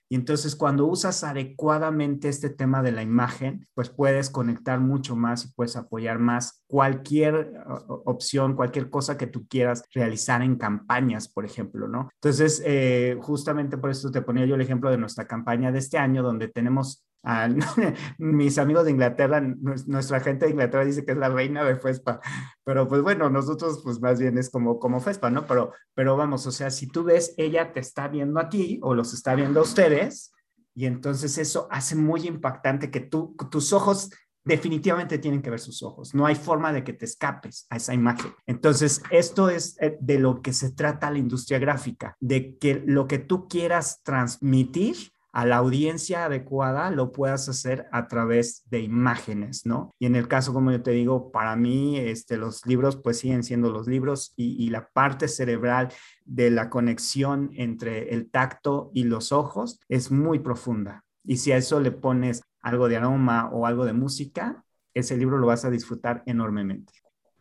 Y entonces cuando usas adecuadamente este tema de la imagen, pues puedes conectar mucho más y puedes apoyar más cualquier opción, cualquier cosa que tú quieras realizar en campañas, por ejemplo, ¿no? Entonces, eh, justamente por eso te ponía yo el ejemplo de nuestra campaña de este año, donde tenemos a mis amigos de Inglaterra, nuestra gente de Inglaterra dice que es la reina de FESPA, pero pues bueno, nosotros pues más bien es como, como FESPA, ¿no? Pero, pero vamos, o sea, si tú ves, ella te está viendo a ti o los está viendo a ustedes, y entonces eso hace muy impactante que tú, tus ojos definitivamente tienen que ver sus ojos. No hay forma de que te escapes a esa imagen. Entonces, esto es eh, de lo que se trata la industria gráfica, de que lo que tú quieras transmitir a la audiencia adecuada lo puedas hacer a través de imágenes, ¿no? Y en el caso, como yo te digo, para mí, este, los libros pues siguen siendo los libros y, la parte cerebral de la conexión entre el tacto y los ojos es muy profunda. Y si a eso le pones algo de aroma o algo de música, ese libro lo vas a disfrutar enormemente.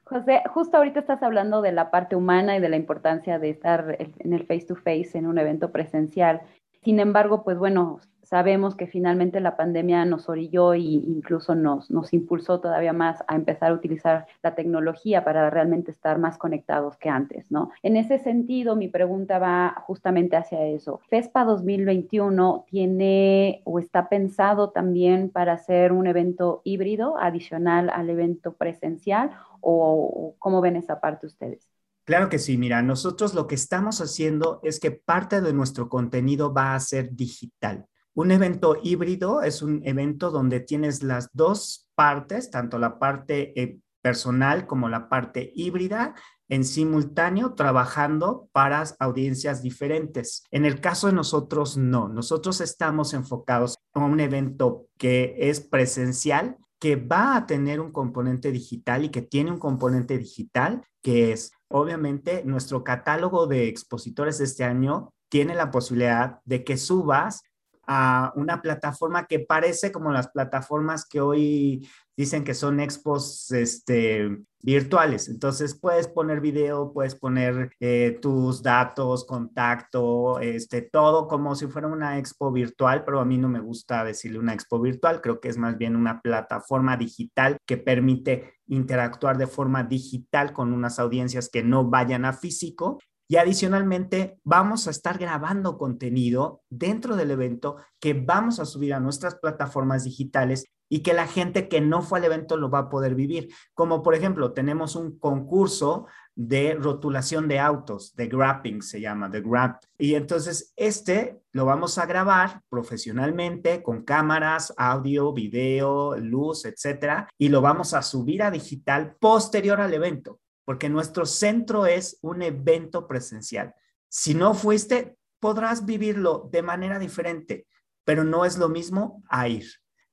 José, justo ahorita estás hablando de la parte humana y de la importancia de estar en el face to face en un evento presencial. Sin embargo, pues bueno, sabemos que finalmente la pandemia nos orilló e incluso nos, nos impulsó todavía más a empezar a utilizar la tecnología para realmente estar más conectados que antes, ¿no? En ese sentido, mi pregunta va justamente hacia eso. FESPA 2021 tiene o está pensado también para hacer un evento híbrido adicional al evento presencial o cómo ven esa parte ustedes?
Claro que sí, mira, nosotros lo que estamos haciendo es que parte de nuestro contenido va a ser digital. Un evento híbrido es un evento donde tienes las dos partes, tanto la parte eh, personal como la parte híbrida, en simultáneo trabajando para audiencias diferentes. En el caso de nosotros, no. Nosotros estamos enfocados en un evento que es presencial, que va a tener un componente digital y que tiene un componente digital, que es obviamente nuestro catálogo de expositores de este año tiene la posibilidad de que subas a una plataforma que parece como las plataformas que hoy dicen que son expos este, virtuales. Entonces puedes poner video, puedes poner eh, tus datos, contacto, este, todo como si fuera una expo virtual, pero a mí no me gusta decirle una expo virtual, creo que es más bien una plataforma digital que permite interactuar de forma digital con unas audiencias que no vayan a físico Y adicionalmente, vamos a estar grabando contenido dentro del evento que vamos a subir a nuestras plataformas digitales y que la gente que no fue al evento lo va a poder vivir. Como por ejemplo, tenemos un concurso de rotulación de autos, de grapping se llama, de grab. Y entonces este lo vamos a grabar profesionalmente con cámaras, audio, video, luz, etcétera, y lo vamos a subir a digital posterior al evento, porque nuestro centro es un evento presencial. Si no fuiste, podrás vivirlo de manera diferente, pero no es lo mismo a ir.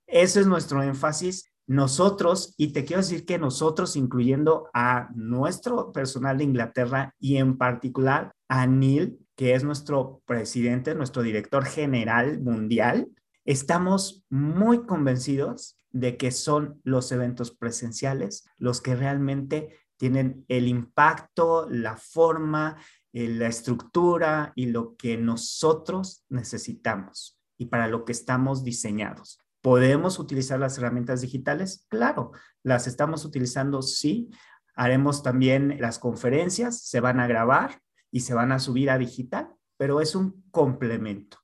Ese es nuestro énfasis nosotros, y te quiero decir que nosotros, incluyendo a nuestro personal de Inglaterra y en particular a Neil, que es nuestro presidente, nuestro director general mundial, estamos muy convencidos de que son los eventos presenciales los que realmente tienen el impacto, la forma, eh, la estructura y lo que nosotros necesitamos y para lo que estamos diseñados. ¿Podemos utilizar las herramientas digitales? Claro, las estamos utilizando, sí. Haremos también las conferencias, se van a grabar y se van a subir a digital, pero es un complemento.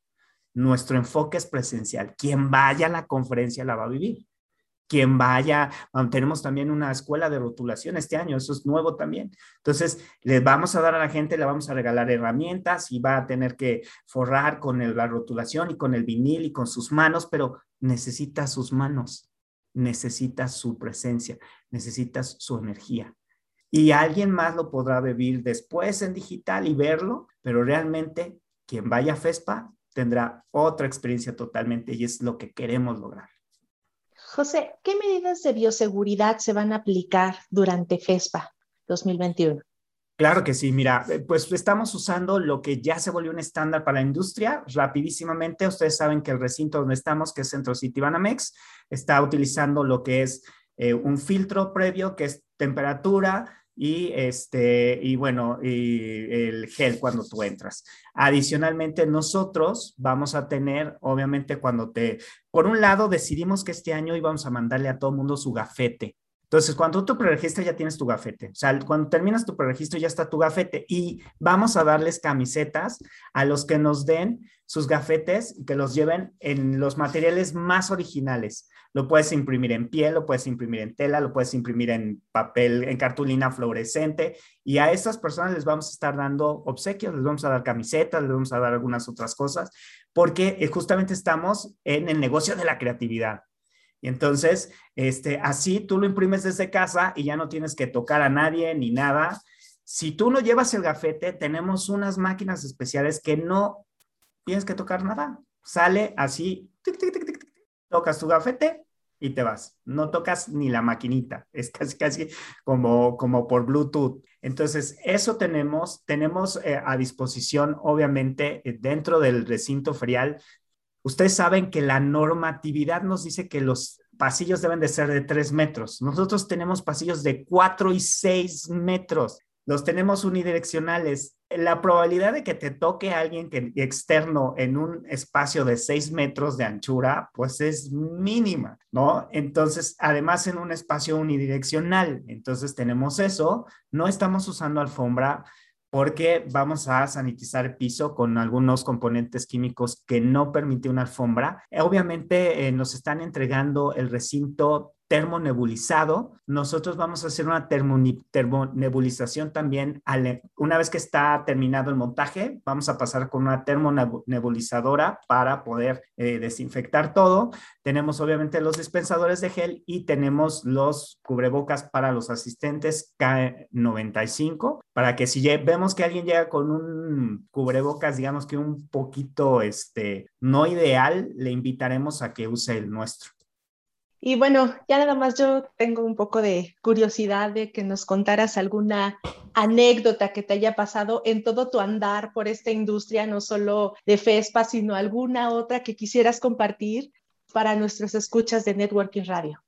Nuestro enfoque es presencial. Quien vaya a la conferencia la va a vivir. Quien vaya, tenemos también una escuela de rotulación este año, eso es nuevo también. Entonces, les vamos a dar a la gente, le vamos a regalar herramientas y va a tener que forrar con la rotulación y con el vinil y con sus manos, pero necesita sus manos, necesita su presencia, necesitas su energía. Y alguien más lo podrá vivir después en digital y verlo, pero realmente quien vaya a FESPA tendrá otra experiencia totalmente y es lo que queremos lograr.
José, ¿qué medidas de bioseguridad se van a aplicar durante FESPA 2021?
Claro que sí, mira, eh, pues estamos usando lo que ya se volvió un estándar para la industria. Rapidísimamente, ustedes saben que el recinto donde estamos, que es Centro City Banamex, está utilizando lo que es eh, un filtro previo, que es temperatura y este, y bueno, y el gel cuando tú entras. Adicionalmente, nosotros vamos a tener, obviamente, cuando te, por un lado, decidimos que este año íbamos a mandarle a todo mundo su gafete entonces, cuando tú preregistras ya tienes tu gafete. O sea, cuando terminas tu preregistro ya está tu gafete y vamos a darles camisetas a los que nos den sus gafetes y que los lleven en los materiales más originales. Lo puedes imprimir en piel, lo puedes imprimir en tela, lo puedes imprimir en papel, en cartulina fluorescente y a estas personas les vamos a estar dando obsequios, les vamos a dar camisetas, les vamos a dar algunas otras cosas, porque eh, justamente estamos en el negocio de la creatividad. Y entonces, este, así tú lo imprimes desde casa y ya no tienes que tocar a nadie ni nada. Si tú no llevas el gafete, tenemos unas máquinas especiales que no tienes que tocar nada. Sale así, tocas tu gafete y te vas. No tocas ni la maquinita. Es casi, casi como, como por Bluetooth. Entonces, eso tenemos. Tenemos eh, a disposición, obviamente, eh, dentro del recinto ferial, Ustedes saben que la normatividad nos dice que los pasillos deben de ser de tres metros. Nosotros tenemos pasillos de cuatro y seis metros. Los tenemos unidireccionales. La probabilidad de que te toque a alguien que, externo en un espacio de seis metros de anchura, pues es mínima, ¿no? Entonces, además en un espacio unidireccional. Entonces tenemos eso. No estamos usando alfombra porque vamos a sanitizar el piso con algunos componentes químicos que no permite una alfombra. Obviamente eh, nos están entregando el recinto termonebulizado. Nosotros vamos a hacer una termonebulización también. una vez que está terminado el montaje, vamos a pasar con una termonebulizadora para poder eh, desinfectar todo. Tenemos obviamente los dispensadores de gel y tenemos los cubrebocas para los asistentes K95 para que si vemos que alguien llega con un cubrebocas, digamos que un poquito este, no ideal, le invitaremos a que use el nuestro.
Y bueno, ya nada más yo tengo un poco de curiosidad de que nos contaras alguna anécdota que te haya pasado en todo tu andar por esta industria, no solo de FESPA, sino alguna otra que quisieras compartir para nuestros escuchas de Networking Radio.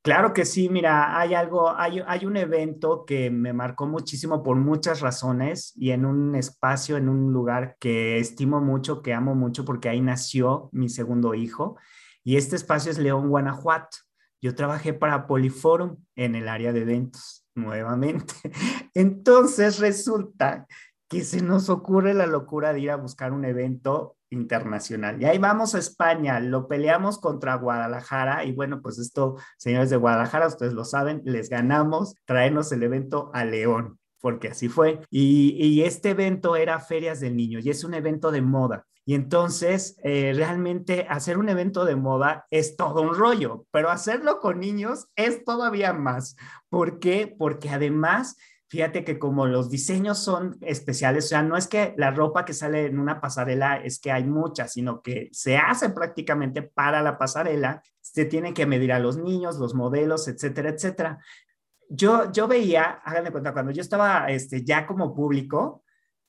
Claro que sí, mira, hay algo, hay, hay un evento que me marcó muchísimo por muchas razones y en un espacio, en un lugar que estimo mucho, que amo mucho, porque ahí nació mi segundo hijo y este espacio es León, Guanajuato. Yo trabajé para Poliforum en el área de eventos, nuevamente. Entonces resulta que se nos ocurre la locura de ir a buscar un evento internacional. Y ahí vamos a España, lo peleamos contra Guadalajara y bueno, pues esto, señores de Guadalajara, ustedes lo saben, les ganamos traernos el evento a León porque así fue. Y, este evento era Ferias del Niño y es un evento de moda. Y entonces, eh, realmente hacer un evento de moda es todo un rollo, pero hacerlo con niños es todavía más. ¿Por qué? Porque además fíjate que como los diseños son especiales, o sea, no es que la ropa que sale en una pasarela es que hay mucha, sino que se hace prácticamente para la pasarela, se tienen que medir a los niños, los modelos, etcétera, etcétera. Yo, yo veía, háganme cuenta, cuando yo estaba este, ya como público,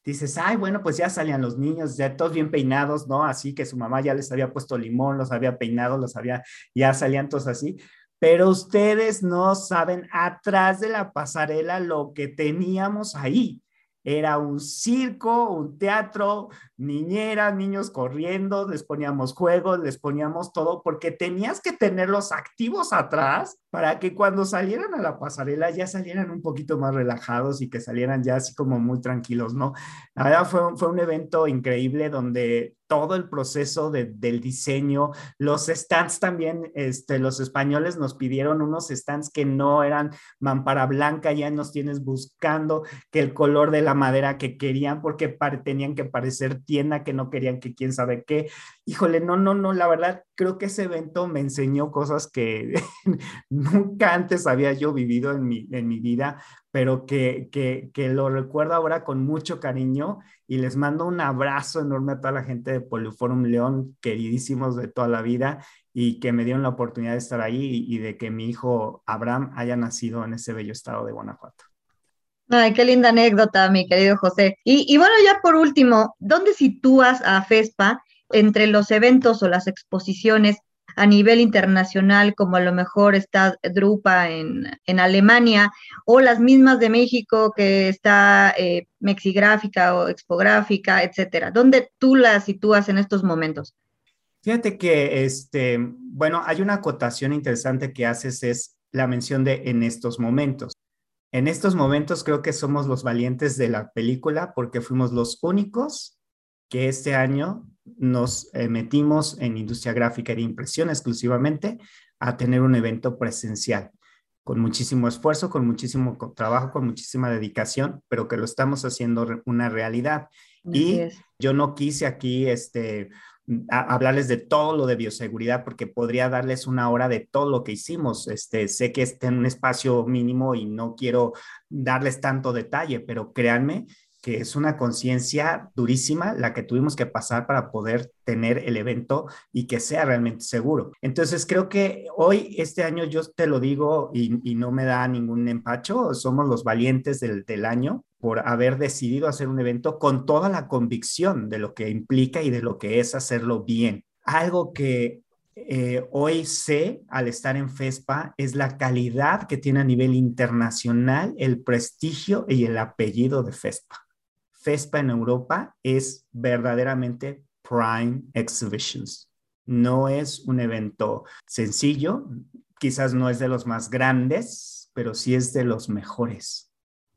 dices, ay, bueno, pues ya salían los niños, ya todos bien peinados, ¿no? Así que su mamá ya les había puesto limón, los había peinado, los había, ya salían todos así pero ustedes no saben atrás de la pasarela lo que teníamos ahí. Era un circo, un teatro, niñeras, niños corriendo, les poníamos juegos, les poníamos todo, porque tenías que tenerlos activos atrás para que cuando salieran a la pasarela ya salieran un poquito más relajados y que salieran ya así como muy tranquilos, ¿no? La verdad fue, fue un evento increíble donde todo el proceso del diseño, los stands también, este, los españoles nos pidieron unos stands que no eran mampara blanca, ya nos tienes buscando que el color de la madera que querían, porque tenían que parecer tienda, que no querían que quién sabe qué. Híjole, no, no, no, la verdad, creo que ese evento me enseñó cosas que nunca antes había yo vivido en mi, en mi vida, pero que, que, que, lo recuerdo ahora con mucho cariño y les mando un abrazo enorme a toda la gente de Poliforum León, queridísimos de toda la vida y que me dieron la oportunidad de estar ahí y, de que mi hijo Abraham haya nacido en ese bello estado de Guanajuato.
Ay, qué linda anécdota, mi querido José. Y, y bueno, ya por último, ¿dónde sitúas a FESPA entre los eventos o las exposiciones a nivel internacional, como a lo mejor está Drupa en, en Alemania, o las mismas de México, que está eh, Mexigráfica o Expográfica, etcétera. ¿Dónde tú las sitúas en estos momentos?
Fíjate que, este, bueno, hay una acotación interesante que haces, es la mención de en estos momentos. En estos momentos creo que somos los valientes de la película porque fuimos los únicos que este año nos eh, metimos en industria gráfica y de impresión exclusivamente a tener un evento presencial con muchísimo esfuerzo, con muchísimo trabajo, con muchísima dedicación, pero que lo estamos haciendo una realidad. y yo no quise aquí este, hablarles de todo lo de bioseguridad porque podría darles una hora de todo lo que hicimos. Este, sé que está en un espacio mínimo y no quiero darles tanto detalle, pero créanme que es una conciencia durísima la que tuvimos que pasar para poder tener el evento y que sea realmente seguro. Entonces, creo que hoy, este año, yo te lo digo y, no me da ningún empacho, somos los valientes del, del año por haber decidido hacer un evento con toda la convicción de lo que implica y de lo que es hacerlo bien. Algo que eh, hoy sé al estar en FESPA es la calidad que tiene a nivel internacional el prestigio y el apellido de FESPA. FESPA en Europa es verdaderamente Prime Exhibitions. No es un evento sencillo, quizás no es de los más grandes, pero sí es de los mejores.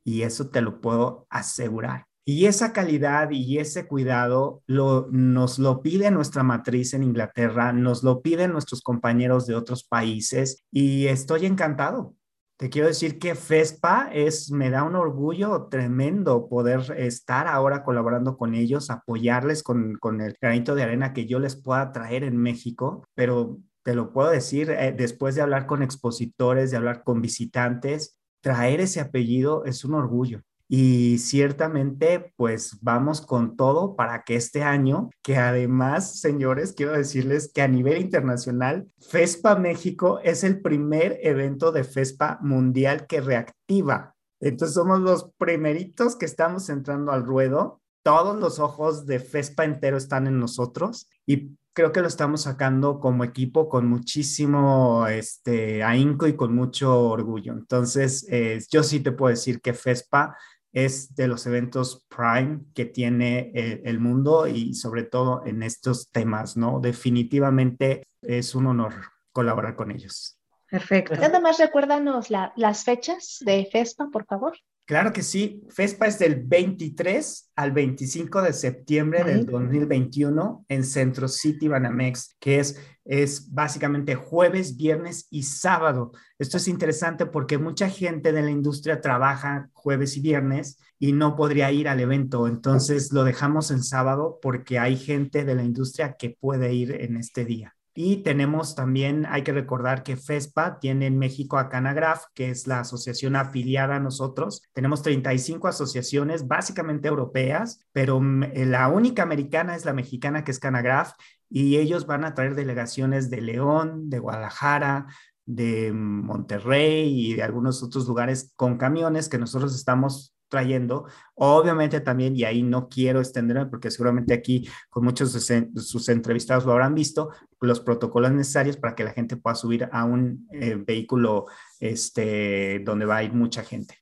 Y eso te lo puedo asegurar. Y esa calidad y ese cuidado lo, nos lo pide nuestra matriz en Inglaterra, nos lo piden nuestros compañeros de otros países y estoy encantado te quiero decir que FESPA es, me da un orgullo tremendo poder estar ahora colaborando con ellos, apoyarles con, con el granito de arena que yo les pueda traer en México, pero te lo puedo decir, eh, después de hablar con expositores, de hablar con visitantes, traer ese apellido es un orgullo. Y ciertamente, pues vamos con todo para que este año, que además, señores, quiero decirles que a nivel internacional, FESPA México es el primer evento de FESPA mundial que reactiva. Entonces somos los primeritos que estamos entrando al ruedo. Todos los ojos de FESPA entero están en nosotros y creo que lo estamos sacando como equipo con muchísimo este, ahínco y con mucho orgullo. Entonces, eh, yo sí te puedo decir que FESPA es de los eventos prime que tiene eh, el, mundo y sobre todo en estos temas, ¿no? Definitivamente es un honor colaborar con ellos.
Perfecto.
Nada más recuérdanos las fechas de FESPA, por favor.
Claro que sí. FESPA es del 23 al 25 de septiembre del 2021 en Centro City Banamex, que es, es básicamente jueves, viernes y sábado. Esto es interesante porque mucha gente de la industria trabaja jueves y viernes y no podría ir al evento. Entonces lo dejamos en sábado porque hay gente de la industria que puede ir en este día. Y tenemos también, hay que recordar que FESPA tiene en México a Canagraf, que es la asociación afiliada a nosotros. Tenemos 35 asociaciones, básicamente europeas, pero eh, la única americana es la mexicana, que es Canagraf, y ellos van a traer delegaciones de León, de Guadalajara, de Monterrey y de algunos otros lugares con camiones que nosotros estamos trayendo. Obviamente también, y ahí no quiero extenderme porque seguramente aquí con muchos de sus entrevistados lo habrán visto, los protocolos necesarios para que la gente pueda subir a un eh, vehículo este, donde va a ir mucha gente.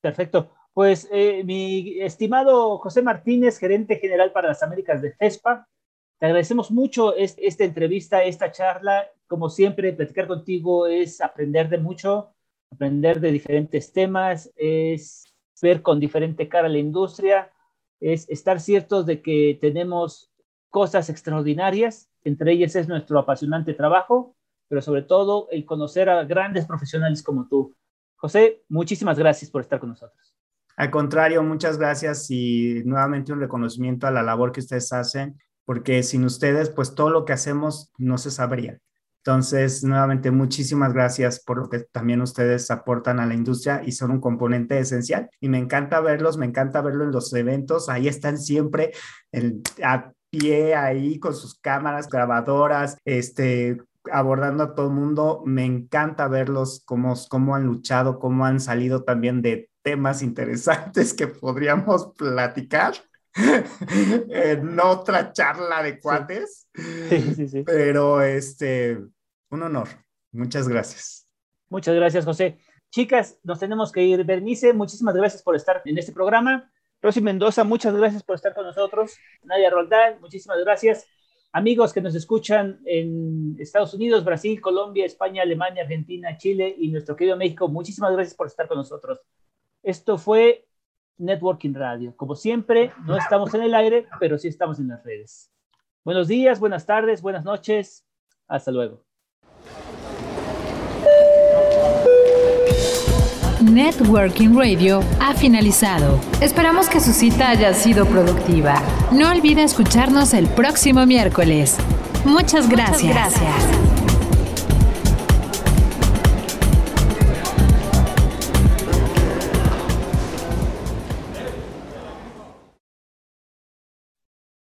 Perfecto. Pues eh, mi estimado José Martínez, gerente general para las Américas de FESPA, te agradecemos mucho esta entrevista, esta charla. Como siempre, platicar contigo es aprender de mucho, aprender de diferentes temas, es ver con diferente cara la industria, es estar ciertos de que tenemos cosas extraordinarias, entre ellas es nuestro apasionante trabajo, pero sobre todo el conocer a grandes profesionales como tú. José, muchísimas gracias por estar con nosotros.
Al contrario, muchas gracias y nuevamente un reconocimiento a la labor que ustedes hacen, porque sin ustedes, pues todo lo que hacemos no se sabría. Entonces, nuevamente, muchísimas gracias por lo que también ustedes aportan a la industria y son un componente esencial. Y me encanta verlos, me encanta verlo en los eventos. Ahí están siempre a pie, ahí con sus cámaras grabadoras, este, abordando a todo el mundo. Me encanta verlos, cómo, cómo han luchado, cómo han salido también de temas interesantes que podríamos platicar. en otra charla de cuates. Sí. Sí, sí, Pero este, un honor. Muchas gracias.
Muchas gracias, José. Chicas, nos tenemos que ir. Bernice, muchísimas gracias por estar en este programa. Rosy Mendoza, muchas gracias por estar con nosotros. Nadia Roldán, muchísimas gracias. Amigos que nos escuchan en Estados Unidos, Brasil, Colombia, España, Alemania, Argentina, Chile y nuestro querido México, muchísimas gracias por estar con nosotros. Esto fue Networking Radio. Como siempre, no estamos en el aire, pero sí estamos en las redes. Buenos días, buenas tardes, buenas noches. Hasta luego.
Networking Radio ha finalizado. Esperamos que su cita haya sido productiva. No olvide escucharnos el próximo miércoles. Muchas gracias. Muchas gracias.